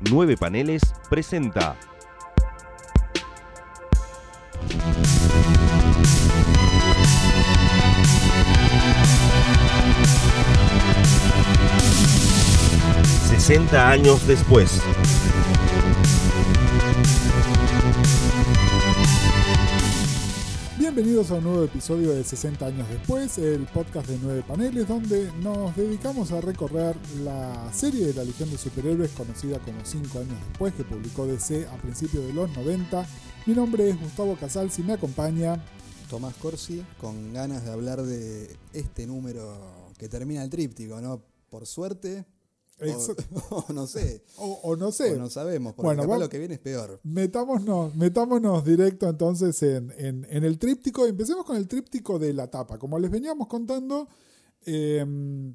Nueve Paneles presenta. ...60 años después... Bienvenidos a un nuevo episodio de 60 años después, el podcast de 9 paneles donde nos dedicamos a recorrer la serie de la Legión de Superhéroes conocida como 5 años después que publicó DC a principios de los 90. Mi nombre es Gustavo Casals y me acompaña Tomás Corsi con ganas de hablar de este número que termina el tríptico, ¿no? Por suerte, o, no sé. O, no sé. no sabemos, porque bueno, lo que viene es peor. Metámonos, metámonos directo entonces en, el tríptico. Empecemos con el tríptico de la tapa. Como les veníamos contando, em,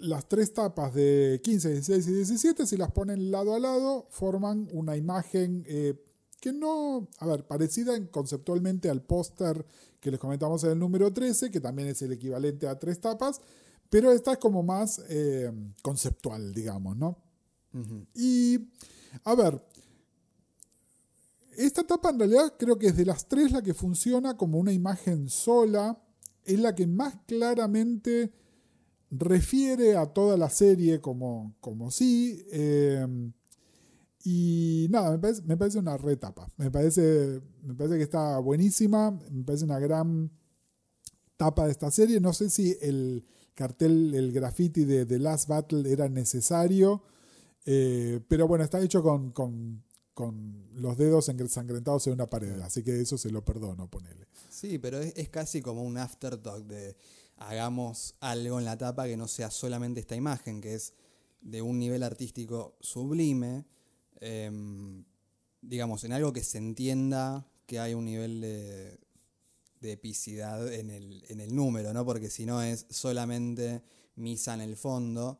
las tres tapas de 15, 16 y 17, si las ponen lado a lado, forman una imagen eh, que no, a ver, parecida conceptualmente al póster que les comentamos en el número 13, que también es el equivalente a tres tapas pero esta es como más eh, conceptual, digamos, ¿no? Y, a ver, esta etapa en realidad creo que es de las tres la que funciona como una imagen sola, es la que más claramente refiere a toda la serie como, como sí. Eh, y nada, me parece, me parece una retapa. Me parece, me parece que está buenísima. Me parece una gran tapa de esta serie. No sé si el, cartel, el graffiti de The Last Battle era necesario, eh, pero bueno, está hecho con, con, los dedos ensangrentados en una pared, así que eso se lo perdono, ponele. Sí, pero es, casi como un aftertalk de hagamos algo en la tapa que no sea solamente esta imagen, que es de un nivel artístico sublime, em, digamos, en algo que se entienda que hay un nivel de, de epicidad en el, en el número, ¿no? Porque si no es solamente misa en el fondo,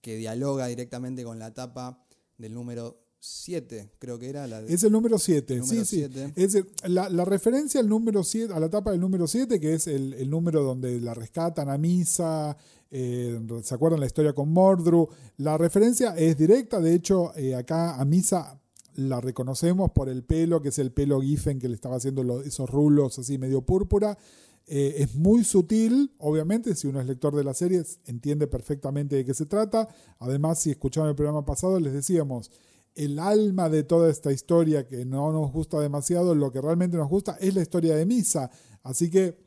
que dialoga directamente con la tapa del número 7, creo que era. La es el número 7, sí, sí. Es la, referencia al número 7, a la tapa del número 7, que es el, número donde la rescatan a Misa, eh, ¿se acuerdan la historia con Mordru? La referencia es directa, de hecho, eh, acá a Misa la reconocemos por el pelo, que es el pelo Giffen que le estaba haciendo esos rulos así medio púrpura. Eh, es muy sutil, obviamente, si uno es lector de la serie entiende perfectamente de qué se trata. Además, si escucharon el programa pasado, les decíamos, el alma de toda esta historia que no nos gusta demasiado, lo que realmente nos gusta es la historia de Misa. Así que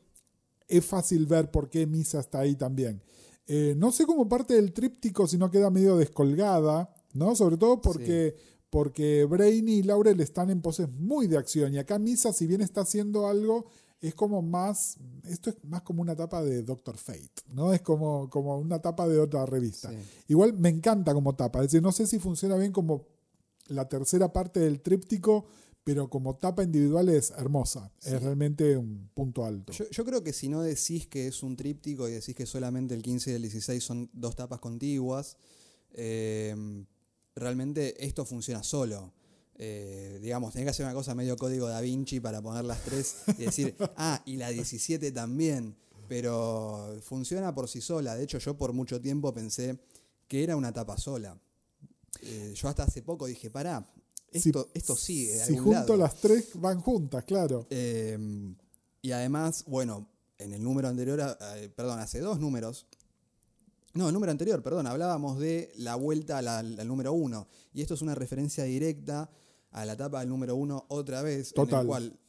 es fácil ver por qué Misa está ahí también. Eh, no sé cómo parte del tríptico si no queda medio descolgada, ¿no? Sobre todo porque porque Brainy y Laurel están en poses muy de acción y acá Misa, si bien está haciendo algo, es como más, esto es más como una tapa de Doctor Fate, ¿no? Es como, como una tapa de otra revista. Igual me encanta como tapa, es decir, no sé si funciona bien como la tercera parte del tríptico, pero como tapa individual es hermosa, es realmente un punto alto. Yo, creo que si no decís que es un tríptico y decís que solamente el 15 y el 16 son dos tapas contiguas, eh, realmente esto funciona solo. Eh, digamos, tenés que hacer una cosa medio código da Vinci para poner las tres y decir, ah, y la 17 también, pero funciona por sí sola. De hecho, yo por mucho tiempo pensé que era una tapa sola. Eh, yo hasta hace poco dije, pará, esto, esto sigue. si junto las tres van juntas, claro. Em, y además, bueno, en el número anterior, eh, perdón, hace dos números, no, el número anterior, perdón, hablábamos de la vuelta al número uno. Y esto es una referencia directa a la etapa del número uno otra vez. Total. En el cual,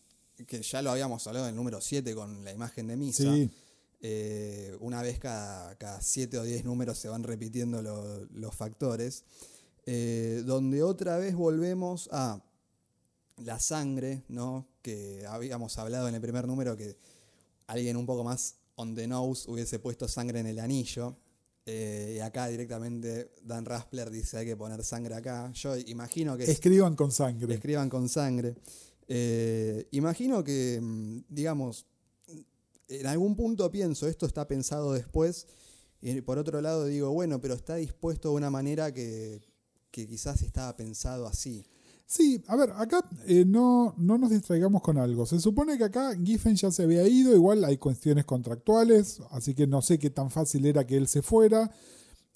que ya lo habíamos hablado en el número 7 con la imagen de Misa. Eh, una vez cada, cada siete o diez números se van repitiendo los factores. Eh, donde otra vez volvemos a la sangre, ¿no? Que habíamos hablado en el primer número que alguien un poco más on the nose hubiese puesto sangre en el anillo. Eh, y acá directamente Dan Raspler dice hay que poner sangre acá. Yo imagino que... Escriban con sangre. Escriban con sangre. Eh, imagino que, mm, digamos, en algún punto pienso, esto está pensado después, y por otro lado digo, bueno, pero está dispuesto de una manera que, que quizás estaba pensado así. Sí, a ver, acá eh, no, no nos distraigamos con algo. Se supone que acá Giffen ya se había ido, igual hay cuestiones contractuales, así que no sé qué tan fácil era que él se fuera.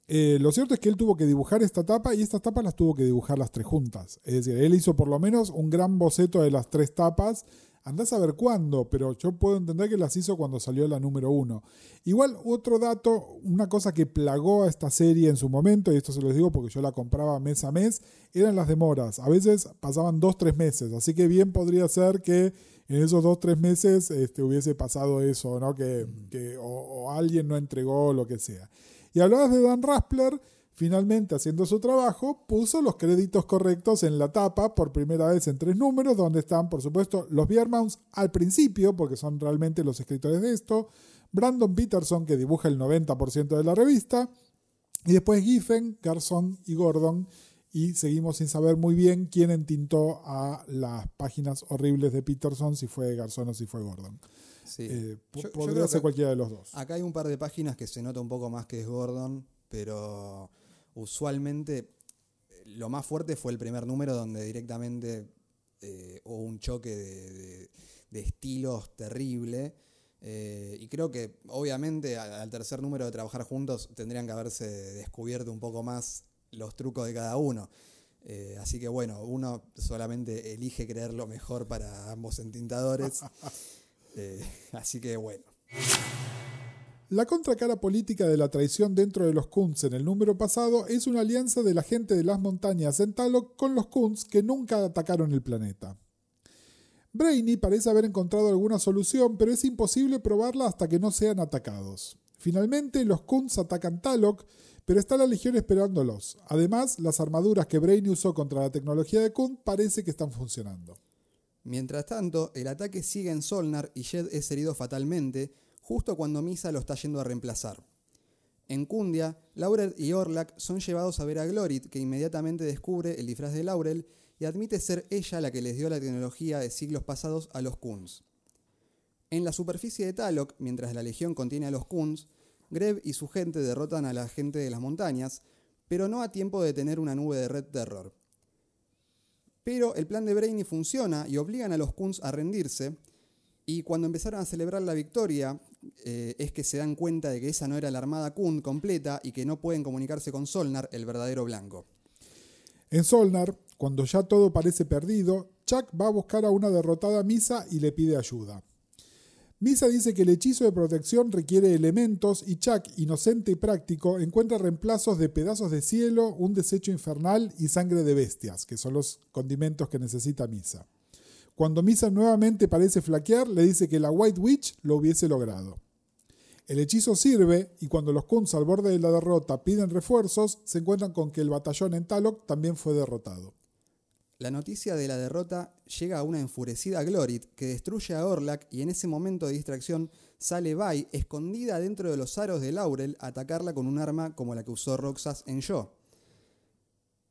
Eh, lo cierto es que él tuvo que dibujar esta tapa y estas tapas las tuvo que dibujar las tres juntas. Es decir, él hizo por lo menos un gran boceto de las tres tapas. Andás a ver cuándo, pero yo puedo entender que las hizo cuando salió la número uno. Igual, otro dato, una cosa que plagó a esta serie en su momento, y esto se los digo porque yo la compraba mes a mes, eran las demoras. A veces pasaban dos, tres meses. Así que bien podría ser que en esos dos, tres meses este, hubiese pasado eso, ¿no? Que, o, alguien no entregó lo que sea. Y hablabas de Dan Raspler, finalmente haciendo su trabajo, puso los créditos correctos en la tapa por primera vez en tres números, donde están, por supuesto, los Biermans al principio, porque son realmente los escritores de esto, Brandon Peterson, que dibuja el 90% de la revista, y después Giffen, Garzón y Gordon, y seguimos sin saber muy bien quién entintó a las páginas horribles de Peterson, si fue Garzón o si fue Gordon. Eh, podría ser cualquiera de los dos. Acá hay un par de páginas que se nota un poco más que es Gordon, pero usualmente eh, lo más fuerte fue el primer número donde directamente eh, hubo un choque de, estilos terrible. y creo que obviamente al, tercer número de trabajar juntos tendrían que haberse descubierto un poco más los trucos de cada uno. así que bueno, uno solamente elige creer lo mejor para ambos entintadores. Eh, así que bueno. La contracara política de la traición dentro de los Kunz en el número pasado es una alianza de la gente de las montañas en Talok con los Kunz que nunca atacaron el planeta. Brainy parece haber encontrado alguna solución, pero es imposible probarla hasta que no sean atacados. Finalmente, los Kunz atacan Talok, pero está la Legión esperándolos. Además, las armaduras que Brainy usó contra la tecnología de Kunz parece que están funcionando. Mientras tanto, el ataque sigue en Solnar y Jed es herido fatalmente, justo cuando Misa lo está yendo a reemplazar. En Kundia, Laurel y Orlak son llevados a ver a Glorit, que inmediatamente descubre el disfraz de Laurel y admite ser ella la que les dio la tecnología de siglos pasados a los Kuns. En la superficie de Talok, mientras la legión contiene a los Kuns, Greb y su gente derrotan a la gente de las montañas, pero no a tiempo de tener una nube de Red Terror. Pero el plan de Brainy funciona y obligan a los Kunz a rendirse. Y cuando empezaron a celebrar la victoria, eh, es que se dan cuenta de que esa no era la armada Kun completa y que no pueden comunicarse con Solnar, el verdadero blanco. En Solnar, cuando ya todo parece perdido, Chuck va a buscar a una derrotada Misa y le pide ayuda. Misa dice que el hechizo de protección requiere elementos y Chuck, inocente y práctico, encuentra reemplazos de pedazos de cielo, un desecho infernal y sangre de bestias, que son los condimentos que necesita Misa. Cuando Misa nuevamente parece flaquear, le dice que la White Witch lo hubiese logrado. El hechizo sirve y cuando los Kunz al borde de la derrota piden refuerzos, se encuentran con que el batallón en Talok también fue derrotado. La noticia de la derrota llega a una enfurecida Glorit que destruye a Orlak y en ese momento de distracción sale Bai escondida dentro de los aros de Laurel a atacarla con un arma como la que usó Roxas en Yo.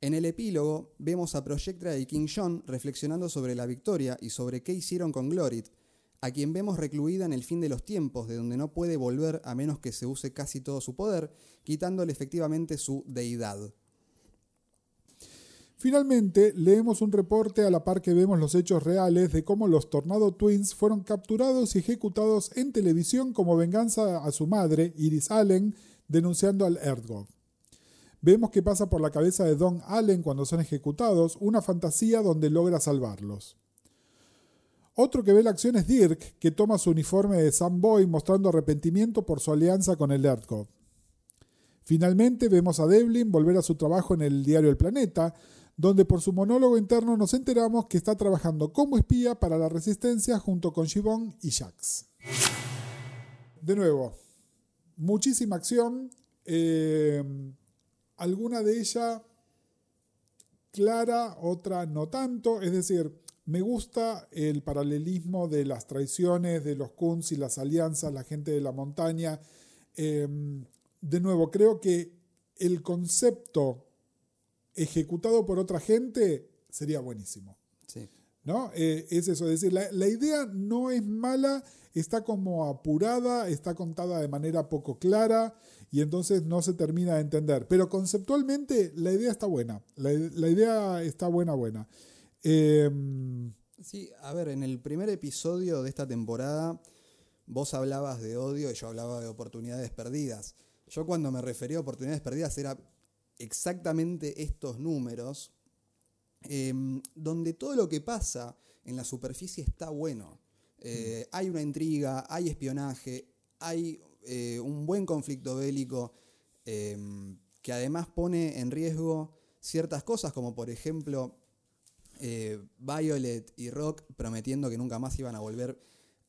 En el epílogo vemos a Projectra y King John reflexionando sobre la victoria y sobre qué hicieron con Glorit, a quien vemos recluida en el fin de los tiempos, de donde no puede volver a menos que se use casi todo su poder, quitándole efectivamente su deidad. Finalmente, leemos un reporte a la par que vemos los hechos reales de cómo los Tornado Twins fueron capturados y ejecutados en televisión como venganza a su madre, Iris Allen, denunciando al Erdgov. Vemos que pasa por la cabeza de Don Allen cuando son ejecutados, una fantasía donde logra salvarlos. Otro que ve la acción es Dirk, que toma su uniforme de Sam Boy mostrando arrepentimiento por su alianza con el Erdgov. Finalmente vemos a Devlin volver a su trabajo en el diario El Planeta, donde por su monólogo interno nos enteramos que está trabajando como espía para la resistencia junto con Shibon y Jax. De nuevo, muchísima acción, eh, alguna de ella clara, otra no tanto, es decir, me gusta el paralelismo de las traiciones de los Kunz y las alianzas, la gente de la montaña. Eh, de nuevo, creo que el concepto ejecutado por otra gente, sería buenísimo. Sí. ¿No? Eh, es eso, es decir, la, idea no es mala, está como apurada, está contada de manera poco clara y entonces no se termina de entender. Pero conceptualmente la idea está buena, la, idea está buena, buena. Em, sí, a ver, en el primer episodio de esta temporada vos hablabas de odio y yo hablaba de oportunidades perdidas. Yo cuando me refería a oportunidades perdidas era exactamente estos números, em, donde todo lo que pasa en la superficie está bueno. Eh, hay una intriga, hay espionaje, hay eh, un buen conflicto bélico em, que además pone en riesgo ciertas cosas, como por ejemplo eh, Violet y Rock prometiendo que nunca más iban a volver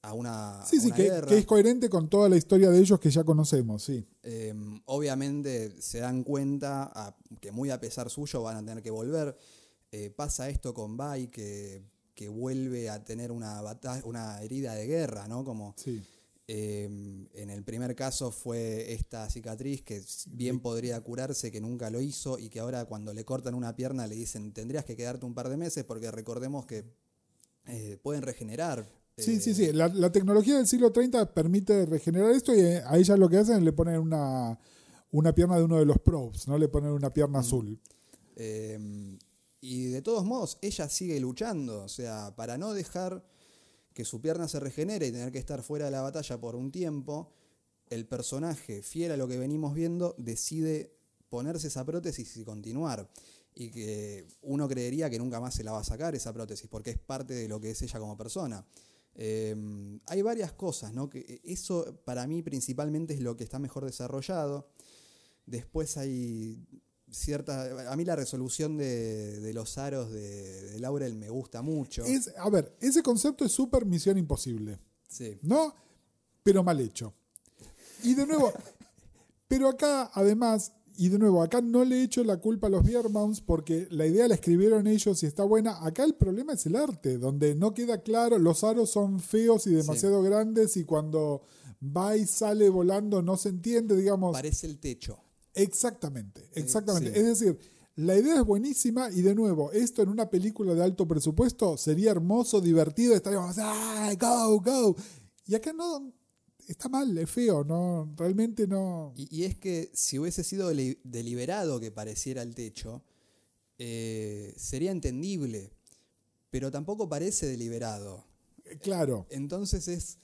a una, sí, sí, que, es coherente con toda la historia de ellos que ya conocemos, sí. Em, obviamente se dan cuenta que muy a pesar suyo van a tener que volver. Pasa esto con Vi que que vuelve a tener una, una herida de guerra, ¿no? Como em, en el primer caso fue esta cicatriz que bien podría curarse, que nunca lo hizo y que ahora cuando le cortan una pierna le dicen tendrías que quedarte un par de meses porque recordemos que eh, pueden regenerar. Sí, sí, sí. La, tecnología del siglo 30 permite regenerar esto y eh, a ella lo que hacen es le ponen una, una pierna de uno de los probes, ¿no? Le ponen una pierna azul. Eh, y de todos modos, ella sigue luchando, o sea, para no dejar que su pierna se regenere y tener que estar fuera de la batalla por un tiempo, el personaje, fiel a lo que venimos viendo, decide ponerse esa prótesis y continuar. Y que uno creería que nunca más se la va a sacar esa prótesis, porque es parte de lo que es ella como persona. Em, hay varias cosas, ¿no? Que eso para mí principalmente es lo que está mejor desarrollado. Después hay cierta. A mí la resolución de, los aros de, Laurel me gusta mucho. Es, a ver, ese concepto es súper misión imposible. Sí. ¿No? Pero mal hecho. Y de nuevo, pero acá, además, y de nuevo, acá no le echo la culpa a los Biermounts porque la idea la escribieron ellos y está buena. Acá el problema es el arte, donde no queda claro, los aros son feos y demasiado grandes y cuando va y sale volando no se entiende, digamos. Parece el techo. Exactamente, eh, exactamente. Es decir, la idea es buenísima y de nuevo, esto en una película de alto presupuesto sería hermoso, divertido, estaríamos, ¡ay, go, go! Y acá no, está mal, es feo, no, realmente no. Y, es que si hubiese sido deliberado que pareciera el techo, eh, sería entendible, pero tampoco parece deliberado. Claro. Entonces es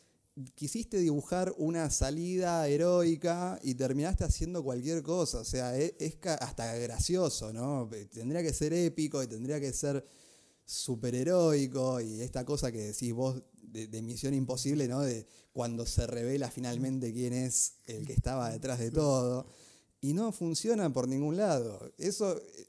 quisiste dibujar una salida heroica y terminaste haciendo cualquier cosa. O sea, e, es, hasta gracioso, ¿no? Tendría que ser épico y tendría que ser superheroico y esta cosa que decís vos de, Misión Imposible, ¿no? De cuando se revela finalmente quién es el que estaba detrás de todo. Y no funciona por ningún lado. Eso eh,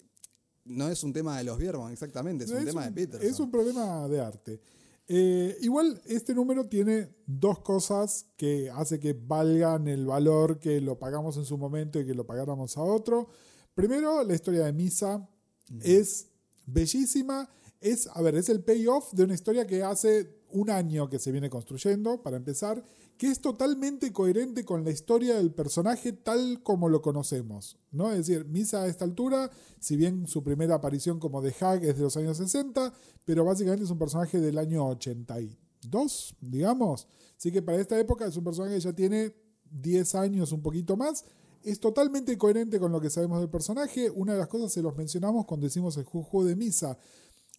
no es un tema de los Bierman, exactamente, es un tema de Peter. Es un problema de arte. Eh, igual este número tiene dos cosas que hace que valgan el valor que lo pagamos en su momento y que lo pagáramos a otro. Primero, la historia de Misa es bellísima. Es, a ver, es el payoff de una historia que hace un año que se viene construyendo, para empezar, que es totalmente coherente con la historia del personaje tal como lo conocemos. ¿no? Es decir, Misa a esta altura, si bien su primera aparición como The Hag es de los años 60, pero básicamente es un personaje del año 82, digamos. Así que para esta época es un personaje que ya tiene 10 años, un poquito más. Es totalmente coherente con lo que sabemos del personaje. Una de las cosas se los mencionamos cuando decimos el juego de Misa.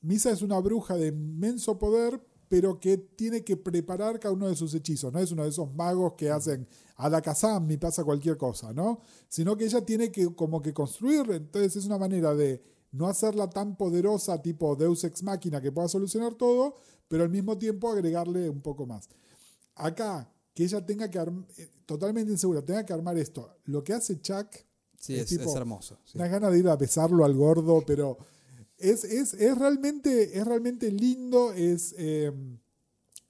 Misa es una bruja de inmenso poder, pero que tiene que preparar cada uno de sus hechizos. No es uno de esos magos que hacen a la Kazam y pasa cualquier cosa, ¿no? Sino que ella tiene que como que construir. Entonces es una manera de no hacerla tan poderosa tipo Deus Ex Máquina que pueda solucionar todo, pero al mismo tiempo agregarle un poco más. Acá, que ella tenga que, eh, totalmente insegura, tenga que armar esto. Lo que hace Chuck... Sí, es, hermoso. Sí. Ganas de ir a besarlo al gordo, pero es, es, es, realmente, es realmente lindo. Es, em,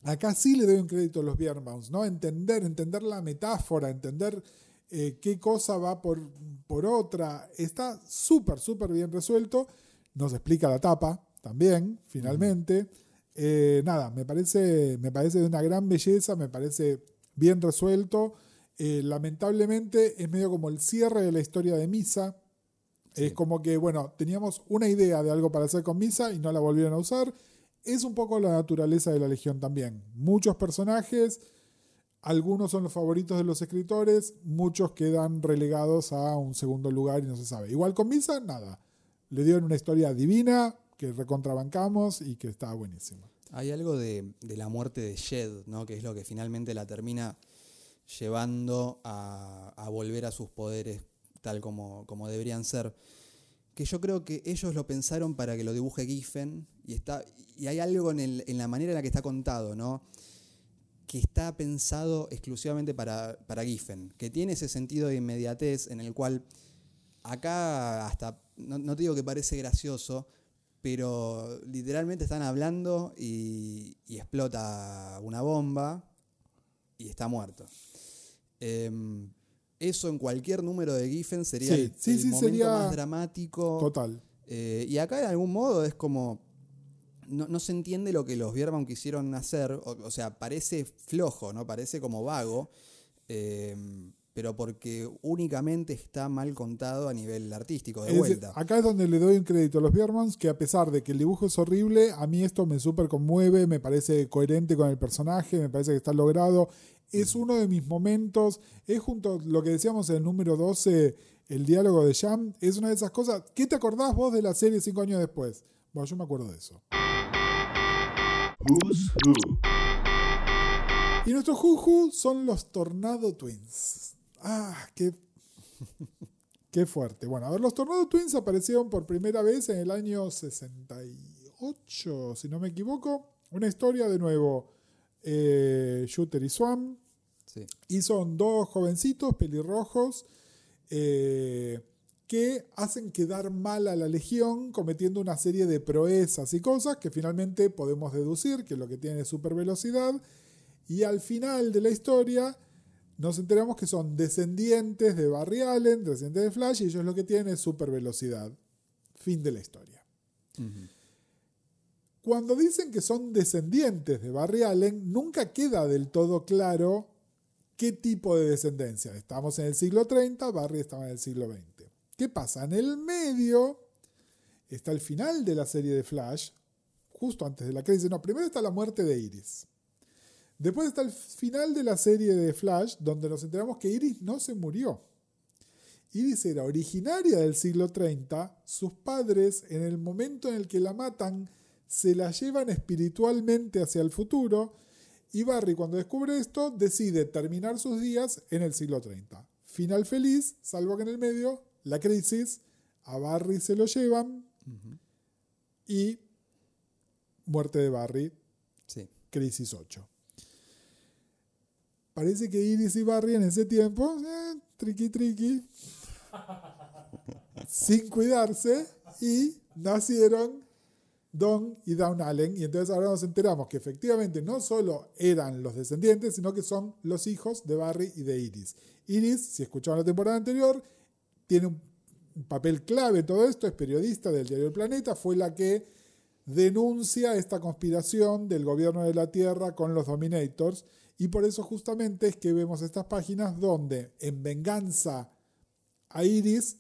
acá sí le doy un crédito a los Bierbaums, ¿no? Entender, entender la metáfora, entender eh, qué cosa va por, por otra. Está súper, súper bien resuelto. Nos explica la tapa también, finalmente. Eh, nada, me parece, me parece de una gran belleza, me parece bien resuelto. Eh, lamentablemente es medio como el cierre de la historia de Misa. Es como que, bueno, teníamos una idea de algo para hacer con Misa y no la volvieron a usar. Es un poco la naturaleza de la Legión también. Muchos personajes, algunos son los favoritos de los escritores, muchos quedan relegados a un segundo lugar y no se sabe. Igual con Misa, nada. Le dieron una historia divina que recontrabancamos y que está buenísima. Hay algo de, la muerte de Shed, ¿no? que es lo que finalmente la termina llevando a, volver a sus poderes tal como, como, deberían ser. Que yo creo que ellos lo pensaron para que lo dibuje Giffen y, está, y hay algo en, el, en la manera en la que está contado, ¿no? que está pensado exclusivamente para, para Giffen, que tiene ese sentido de inmediatez en el cual acá hasta, no, te digo que parece gracioso, pero literalmente están hablando y, explota una bomba y está muerto. Em, eso en cualquier número de Giffen sería el, momento más dramático. Total. Eh, y acá de algún modo es como no, se entiende lo que los Bierbaum quisieron hacer, o, sea, parece flojo, ¿no? Parece como vago, eh, pero porque únicamente está mal contado a nivel artístico, de vuelta. Acá es donde le doy un crédito a los Biermans, que a pesar de que el dibujo es horrible, a mí esto me súper conmueve, me parece coherente con el personaje, me parece que está logrado. Es uno de mis momentos, es junto a lo que decíamos en el número 12, el diálogo de Jam, es una de esas cosas. ¿Qué te acordás vos de la serie cinco años después? Bueno, yo me acuerdo de eso. Y nuestros Juju son los Tornado Twins. Ah, qué, qué fuerte. Bueno, a ver, los Tornado Twins aparecieron por primera vez en el año 68, si no me equivoco. Una historia de nuevo, eh, Shooter y Y son dos jovencitos pelirrojos. Eh, que hacen quedar mal a la Legión cometiendo una serie de proezas y cosas que finalmente podemos deducir que lo que tiene es super velocidad. Y al final de la historia nos enteramos que son descendientes de Barry Allen, descendientes de Flash, y ellos lo que tienen es super velocidad. Fin de la historia. Cuando dicen que son descendientes de Barry Allen, nunca queda del todo claro qué tipo de descendencia. Estamos en el siglo 30, Barry estaba en el siglo 20. ¿Qué pasa? En el medio está el final de la serie de Flash, justo antes de la crisis. No, primero está la muerte de Iris. Después está el final de la serie de Flash, donde nos enteramos que Iris no se murió. Iris era originaria del siglo 30, sus padres en el momento en el que la matan se la llevan espiritualmente hacia el futuro y Barry cuando descubre esto decide terminar sus días en el siglo 30. Final feliz, salvo que en el medio la crisis, a Barry se lo llevan y muerte de Barry, crisis 8. Parece que Iris y Barry en ese tiempo, eh, triqui triqui, sin cuidarse y nacieron Don y Down Allen. Y entonces ahora nos enteramos que efectivamente no solo eran los descendientes, sino que son los hijos de Barry y de Iris. Iris, si escucharon la temporada anterior, tiene un papel clave en todo esto, es periodista del diario El Planeta, fue la que denuncia esta conspiración del gobierno de la Tierra con los Dominators y por eso justamente es que vemos estas páginas donde en venganza a Iris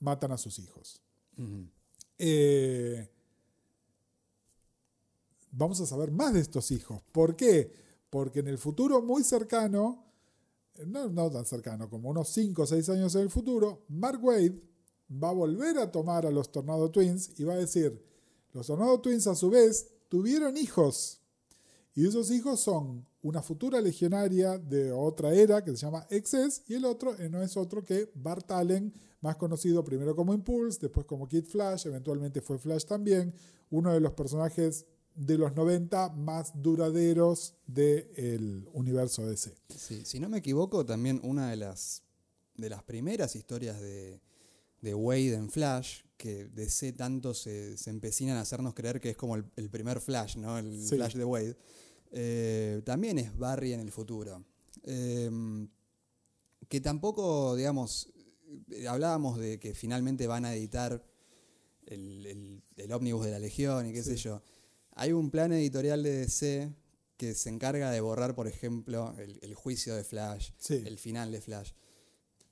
matan a sus hijos. Eh, vamos a saber más de estos hijos. ¿Por qué? Porque en el futuro muy cercano no, tan cercano, como unos 5 o 6 años en el futuro, Mark Wade va a volver a tomar a los Tornado Twins y va a decir, los Tornado Twins a su vez tuvieron hijos. Y esos hijos son una futura legionaria de otra era que se llama Excess y el otro eh, no es otro que Bart Allen, más conocido primero como Impulse, después como Kid Flash, eventualmente fue Flash también, uno de los personajes de los 90 más duraderos del universo DC. Sí, si no me equivoco, también una de las, de las primeras historias de, de Wade en Flash, que DC tanto se, se empecinan a hacernos creer que es como el, primer Flash, ¿no? El Flash de Wade. Eh, también es Barry en el futuro. Em, que tampoco, digamos, hablábamos de que finalmente van a editar el, el, el ómnibus de la Legión y qué sé yo. Hay un plan editorial de DC que se encarga de borrar, por ejemplo, el, juicio de Flash, el final de Flash.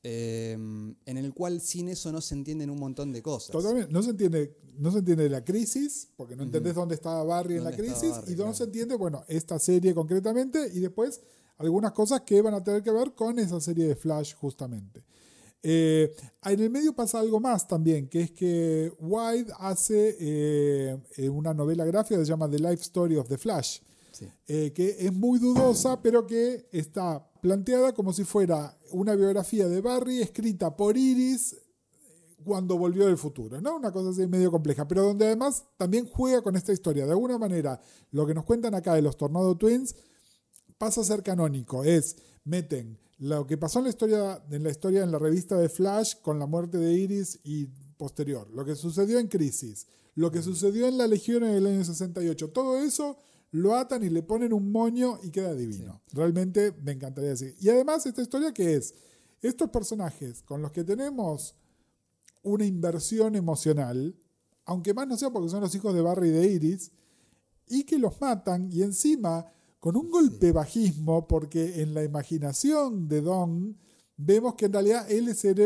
Eh, en el cual sin eso no se entienden un montón de cosas. Totalmente. No se entiende, no se entiende la crisis, porque no entendés dónde estaba Barry en la crisis, y no se entiende, bueno, esta serie concretamente, y después algunas cosas que van a tener que ver con esa serie de Flash justamente. Eh, en el medio pasa algo más también, que es que White hace eh, una novela gráfica que se llama The Life Story of the Flash, eh, que es muy dudosa, pero que está planteada como si fuera una biografía de Barry escrita por Iris cuando volvió del futuro, ¿no? Una cosa así medio compleja, pero donde además también juega con esta historia. De alguna manera, lo que nos cuentan acá de los Tornado Twins pasa a ser canónico. Es, meten lo que pasó en la historia, en la historia en la revista de Flash con la muerte de Iris y posterior, lo que sucedió en Crisis, lo que sucedió en la Legión en el año 68, todo eso lo atan y le ponen un moño y queda divino. Realmente me encantaría decir. Y además esta historia que es, estos personajes con los que tenemos una inversión emocional, aunque más no sea porque son los hijos de Barry y de Iris, y que los matan y encima con un golpe bajismo, porque en la imaginación de Don vemos que en realidad él es el,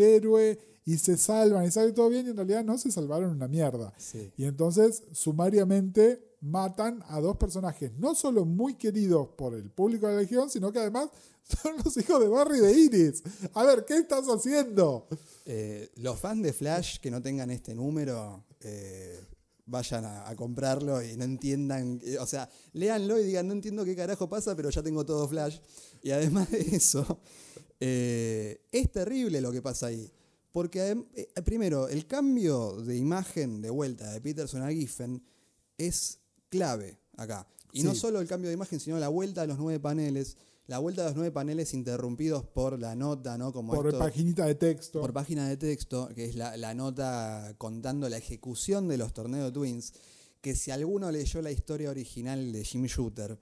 héroe y se salvan y sale todo bien y en realidad no se salvaron una mierda. Y entonces sumariamente matan a dos personajes, no solo muy queridos por el público de la Legión, sino que además son los hijos de Barry de Iris. A ver, ¿qué estás haciendo? Eh, los fans de Flash que no tengan este número, eh, vayan a, comprarlo y no entiendan, eh, o sea, léanlo y digan, no entiendo qué carajo pasa, pero ya tengo todo Flash. Y además de eso, es terrible lo que pasa ahí. Porque primero, el cambio de imagen de vuelta de Peterson a Giffen es clave acá. Y no solo el cambio de imagen, sino la vuelta a los nueve paneles. La vuelta a los nueve paneles interrumpidos por la nota, ¿no? Como por página de texto. Por página de texto, que es la, nota contando la ejecución de los torneos Twins. Que si alguno leyó la historia original de Jim Shooter,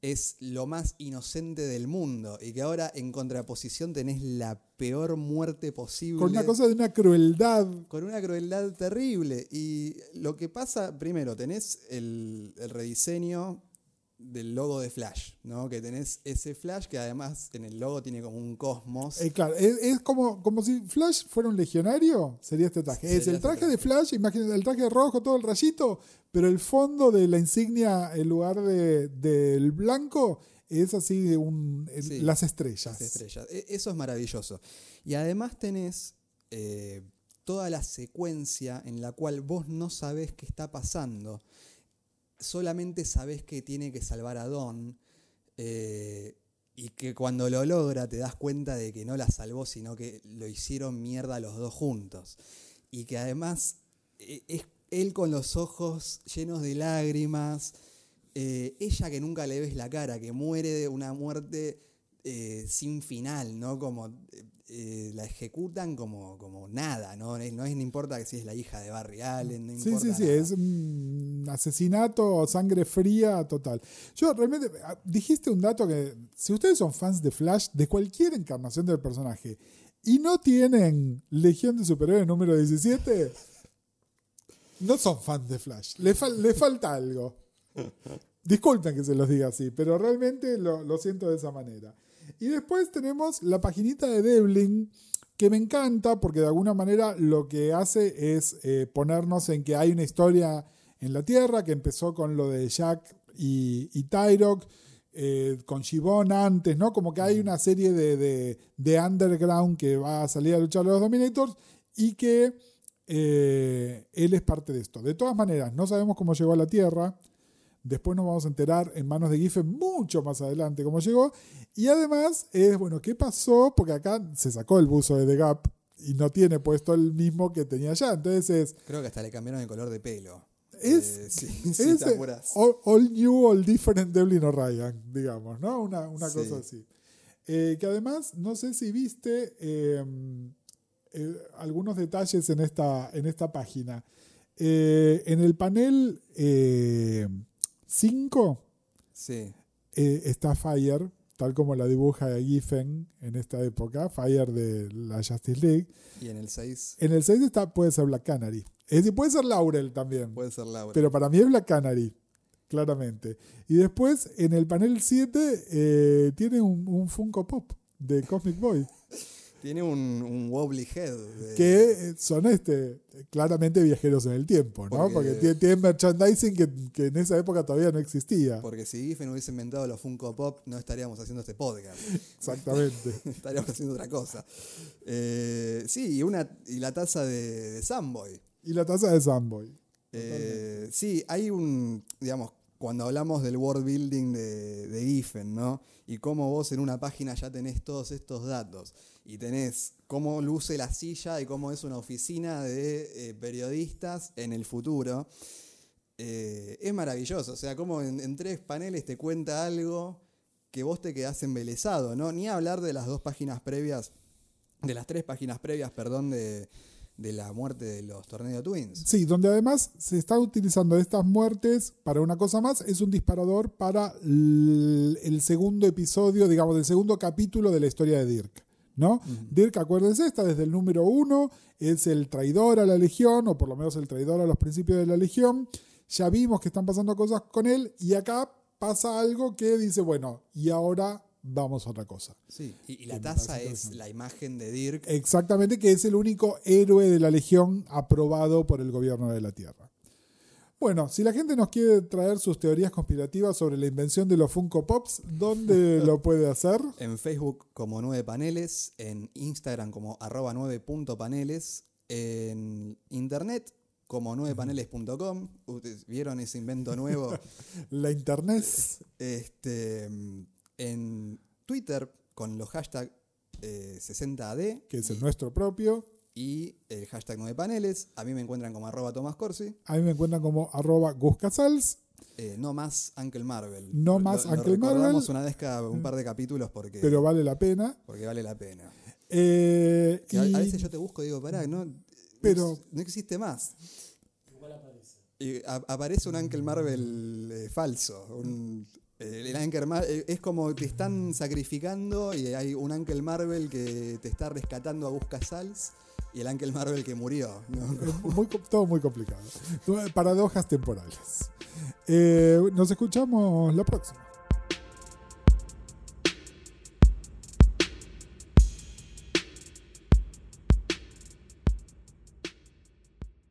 es lo más inocente del mundo y que ahora en contraposición tenés la peor muerte posible. Con una cosa de una crueldad. Con una crueldad terrible. Y lo que pasa, primero, tenés el, el rediseño del logo de Flash, ¿no? Que tenés ese Flash que además en el logo tiene como un cosmos. Eh, claro, es, como, como si Flash fuera un legionario, sería este traje. es el este traje de Flash, imagínate el traje rojo, todo el rayito, pero el fondo de la insignia, en lugar del blanco, es así un, las estrellas. estrellas. E, eso es maravilloso. Y además tenés eh, toda la secuencia en la cual vos no sabés qué está pasando solamente sabes que tiene que salvar a Don eh, y que cuando lo logra te das cuenta de que no la salvó, sino que lo hicieron mierda los dos juntos. Y que además eh, es él con los ojos llenos de lágrimas, eh, ella que nunca le ves la cara, que muere de una muerte sin final, ¿no? Como eh, la ejecutan como, como nada, ¿no? No, es, no importa si es la hija de Barry Allen, no Sí, sí, sí, es un asesinato, sangre fría, total. Yo realmente, ah, dijiste un dato que, si ustedes son fans de Flash, de cualquier encarnación del personaje, y no tienen Legión de Superhéroes número 17, no son fans de Flash. Le, le falta algo. Disculpen que se los diga así, pero realmente lo, lo siento de esa manera. Y después tenemos la paginita de Devlin, que me encanta porque de alguna manera lo que hace es eh, ponernos en que hay una historia en la Tierra que empezó con lo de Jack y, y Tyrok, eh, con Shibon antes, ¿no? Como que hay una serie de, de, underground que va a salir a luchar a los Dominators y que eh, él es parte de esto. De todas maneras, no sabemos cómo llegó a la Tierra. Después nos vamos a enterar en manos de Giffen mucho más adelante cómo llegó. Y además es, bueno, ¿qué pasó? Porque acá se sacó el buzo de The Gap y no tiene puesto el mismo que tenía allá. Entonces es... Creo que hasta le cambiaron el color de pelo. Es, eh, sí, all, new, all different Devlin O'Ryan, digamos, ¿no? Una, cosa así. Eh, que además, no sé si viste eh, algunos detalles en esta, en esta página. en el panel 5 sí. Eh, está Fire, tal como la dibuja Giffen en esta época, Fire de la Justice League. Y en el 6. En el 6 está, puede ser Black Canary. Es decir, puede ser Laurel también. Puede ser Laurel. Pero para mí es Black Canary, claramente. Y después, en el panel 7, eh, tiene un, un Funko Pop de Cosmic Boy. Tiene un, wobbly head. Que son este, claramente viajeros en el tiempo, ¿no? Porque, tienen merchandising que, en esa época todavía no existía. Porque si Giffen hubiese inventado los Funko Pop, no estaríamos haciendo este podcast. Exactamente. estaríamos haciendo otra cosa. Eh, sí, y, una, y la taza de, de Samboy. Y la taza de Samboy. Eh, sí, hay un, digamos, cuando hablamos del world building de, de Giffen, ¿no? Y cómo vos en una página ya tenés todos estos datos y tenés cómo luce la silla y cómo es una oficina de eh, periodistas en el futuro. Eh, es maravilloso, o sea, como en, tres paneles te cuenta algo que vos te quedás embelesado, ¿no? Ni hablar de las dos páginas previas, de las tres páginas previas, perdón, de, de la muerte de los Tornado Twins. Sí, donde además se está utilizando estas muertes para una cosa más, es un disparador para el, segundo episodio, digamos, del segundo capítulo de la historia de Dirk. ¿no? Dirk, acuérdense, está desde el número uno, es el traidor a la Legión, o por lo menos el traidor a los principios de la Legión. Ya vimos que están pasando cosas con él, y acá pasa algo que dice, bueno, y ahora vamos a otra cosa. Sí, y, la taza es la imagen de Dirk. Exactamente, que es el único héroe de la Legión aprobado por el gobierno de la Tierra. Bueno, si la gente nos quiere traer sus teorías conspirativas sobre la invención de los Funko Pops, ¿dónde lo puede hacer? En Facebook como 9 paneles, en Instagram como arroba 9.paneles, en internet como 9paneles.com. ¿Ustedes vieron ese invento nuevo? la internet. Este, en Twitter con los hashtags 60AD. Eh, que es el nuestro propio. Y el hashtag 9 paneles. A mí me encuentran como arroba Tomás Corsi. A mí me encuentran como arroba Gus Casals. Eh, no más Uncle Marvel. No más Uncle Marvel. una vez cada un par de capítulos porque. Pero vale la pena. Porque vale la pena. Eh, a, veces yo te busco y digo, pará, no, pero, no existe más. Igual aparece. Y aparece un Uncle Marvel falso. Un, el Anker eh, es como te están sacrificando y hay un Uncle Marvel que te está rescatando a Busca Sals y el Uncle Marvel que murió. todo muy complicado. Paradojas temporales. Eh, nos escuchamos la próxima.